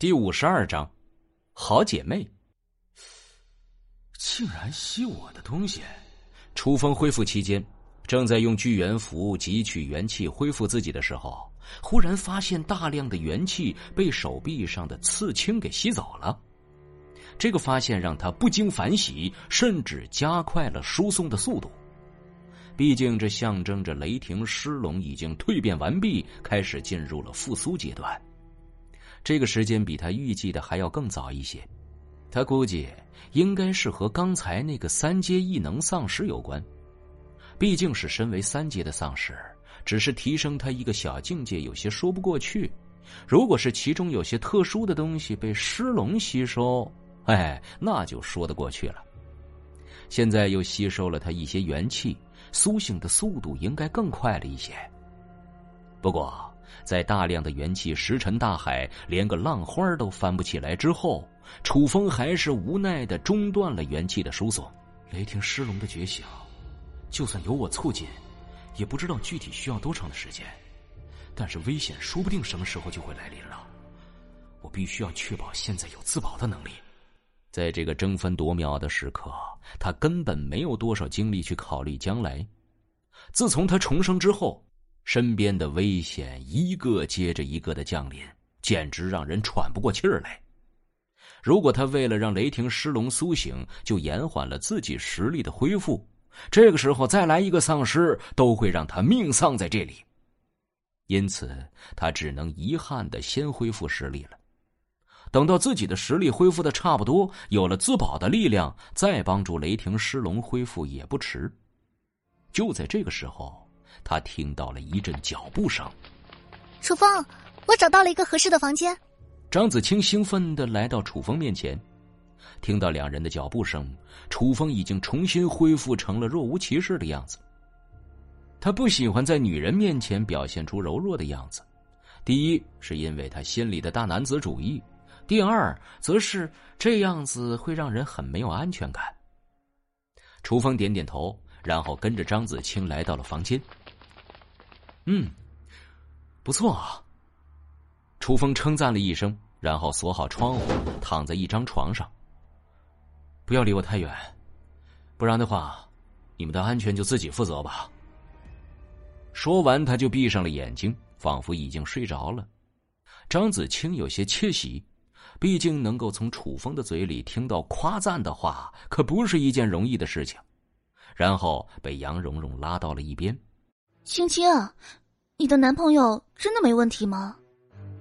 第五十二章，好姐妹。竟然吸我的东西！楚风恢复期间，正在用聚元符汲取元气恢复自己的时候，忽然发现大量的元气被手臂上的刺青给吸走了。这个发现让他不禁反喜，甚至加快了输送的速度。毕竟，这象征着雷霆狮龙已经蜕变完毕，开始进入了复苏阶段。这个时间比他预计的还要更早一些，他估计应该是和刚才那个三阶异能丧尸有关。毕竟是身为三阶的丧尸，只是提升他一个小境界，有些说不过去。如果是其中有些特殊的东西被尸龙吸收，哎，那就说得过去了。现在又吸收了他一些元气，苏醒的速度应该更快了一些。不过。在大量的元气石沉大海，连个浪花都翻不起来之后，楚风还是无奈的中断了元气的输送。雷霆狮龙的觉醒，就算有我促进，也不知道具体需要多长的时间。但是危险说不定什么时候就会来临了，我必须要确保现在有自保的能力。在这个争分夺秒的时刻，他根本没有多少精力去考虑将来。自从他重生之后。身边的危险一个接着一个的降临，简直让人喘不过气儿来。如果他为了让雷霆狮龙苏醒，就延缓了自己实力的恢复，这个时候再来一个丧尸，都会让他命丧在这里。因此，他只能遗憾的先恢复实力了。等到自己的实力恢复的差不多，有了自保的力量，再帮助雷霆狮龙恢复也不迟。就在这个时候。他听到了一阵脚步声，楚风，我找到了一个合适的房间。张子清兴奋的来到楚风面前，听到两人的脚步声，楚风已经重新恢复成了若无其事的样子。他不喜欢在女人面前表现出柔弱的样子，第一是因为他心里的大男子主义，第二则是这样子会让人很没有安全感。楚风点点头，然后跟着张子清来到了房间。嗯，不错啊。楚风称赞了一声，然后锁好窗户，躺在一张床上。不要离我太远，不然的话，你们的安全就自己负责吧。说完，他就闭上了眼睛，仿佛已经睡着了。张子清有些窃喜，毕竟能够从楚风的嘴里听到夸赞的话，可不是一件容易的事情。然后被杨蓉蓉拉到了一边。青青，你的男朋友真的没问题吗？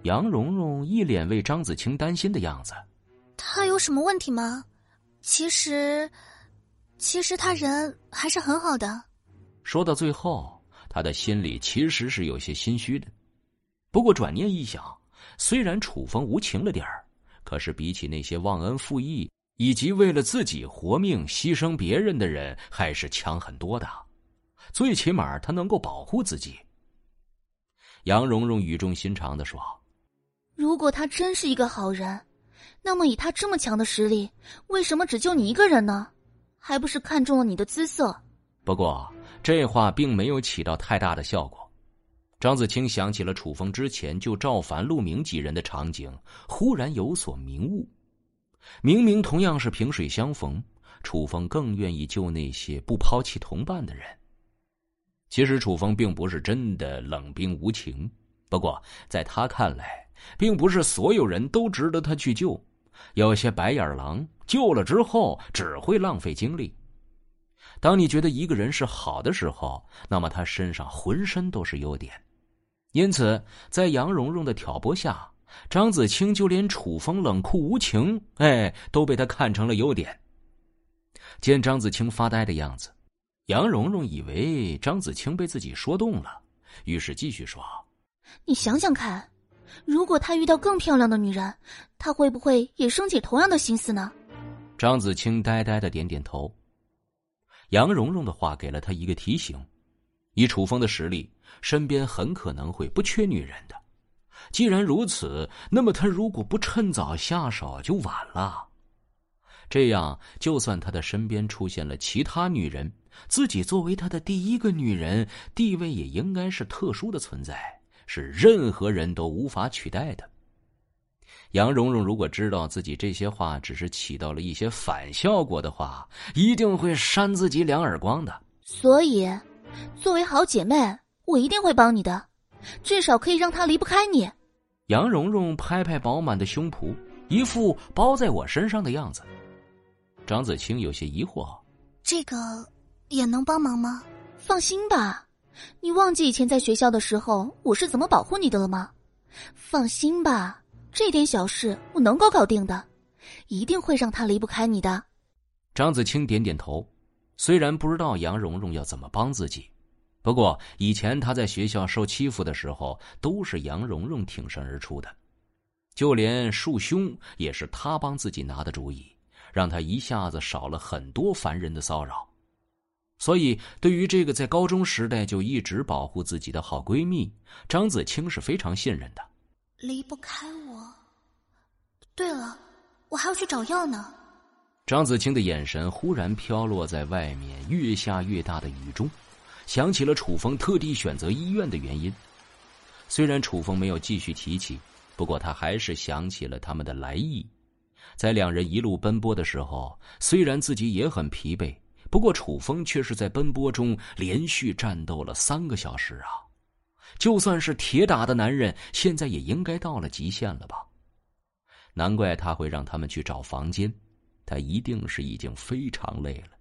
杨蓉蓉一脸为张子清担心的样子。他有什么问题吗？其实，其实他人还是很好的。说到最后，他的心里其实是有些心虚的。不过转念一想，虽然楚风无情了点儿，可是比起那些忘恩负义以及为了自己活命牺牲别人的人，还是强很多的。最起码他能够保护自己。杨蓉蓉语重心长的说：“如果他真是一个好人，那么以他这么强的实力，为什么只救你一个人呢？还不是看中了你的姿色？”不过这话并没有起到太大的效果。张子清想起了楚风之前救赵凡、陆明几人的场景，忽然有所明悟。明明同样是萍水相逢，楚风更愿意救那些不抛弃同伴的人。其实楚风并不是真的冷冰无情，不过在他看来，并不是所有人都值得他去救。有些白眼狼救了之后只会浪费精力。当你觉得一个人是好的时候，那么他身上浑身都是优点。因此，在杨蓉蓉的挑拨下，张子清就连楚风冷酷无情，哎，都被他看成了优点。见张子清发呆的样子。杨蓉蓉以为张子清被自己说动了，于是继续说：“你想想看，如果他遇到更漂亮的女人，他会不会也升起同样的心思呢？”张子清呆呆的点点头。杨蓉蓉的话给了他一个提醒：以楚风的实力，身边很可能会不缺女人的。既然如此，那么他如果不趁早下手，就晚了。这样，就算他的身边出现了其他女人。自己作为他的第一个女人，地位也应该是特殊的存在，是任何人都无法取代的。杨蓉蓉如果知道自己这些话只是起到了一些反效果的话，一定会扇自己两耳光的。所以，作为好姐妹，我一定会帮你的，至少可以让他离不开你。杨蓉蓉拍拍饱满的胸脯，一副包在我身上的样子。张子清有些疑惑：“这个也能帮忙吗？”放心吧，你忘记以前在学校的时候我是怎么保护你的了吗？放心吧。这点小事我能够搞定的，一定会让他离不开你的。张子清点点头，虽然不知道杨蓉蓉要怎么帮自己，不过以前他在学校受欺负的时候，都是杨蓉蓉挺身而出的，就连束胸也是他帮自己拿的主意，让他一下子少了很多烦人的骚扰。所以，对于这个在高中时代就一直保护自己的好闺蜜，张子清是非常信任的。离不开我。对了，我还要去找药呢。张子清的眼神忽然飘落在外面越下越大的雨中，想起了楚风特地选择医院的原因。虽然楚风没有继续提起，不过他还是想起了他们的来意。在两人一路奔波的时候，虽然自己也很疲惫，不过楚风却是在奔波中连续战斗了三个小时啊。就算是铁打的男人，现在也应该到了极限了吧？难怪他会让他们去找房间，他一定是已经非常累了。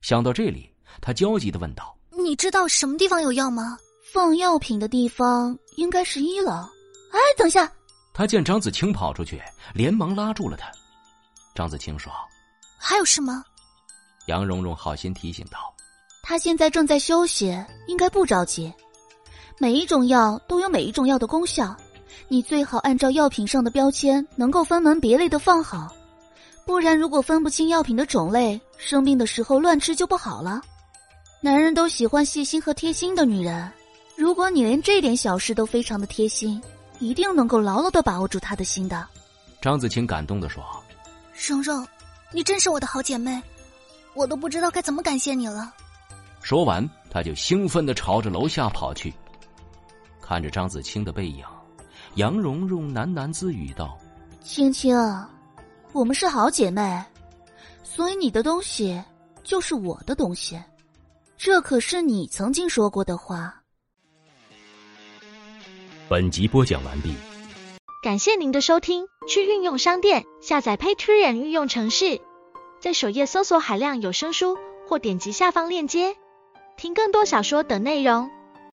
想到这里，他焦急的问道：“你知道什么地方有药吗？放药品的地方应该是一楼。”哎，等一下！他见张子清跑出去，连忙拉住了他。张子清说：“还有事吗？”杨蓉蓉好心提醒道：“他现在正在休息，应该不着急。”每一种药都有每一种药的功效，你最好按照药品上的标签，能够分门别类的放好，不然如果分不清药品的种类，生病的时候乱吃就不好了。男人都喜欢细心和贴心的女人，如果你连这点小事都非常的贴心，一定能够牢牢的把握住他的心的。张子清感动的说：“蓉蓉，你真是我的好姐妹，我都不知道该怎么感谢你了。”说完，他就兴奋的朝着楼下跑去。看着张子清的背影，杨蓉蓉喃喃自语道：“青青，我们是好姐妹，所以你的东西就是我的东西，这可是你曾经说过的话。”本集播讲完毕，感谢您的收听。去运用商店下载 Patreon 运用程式，在首页搜索海量有声书，或点击下方链接听更多小说等内容。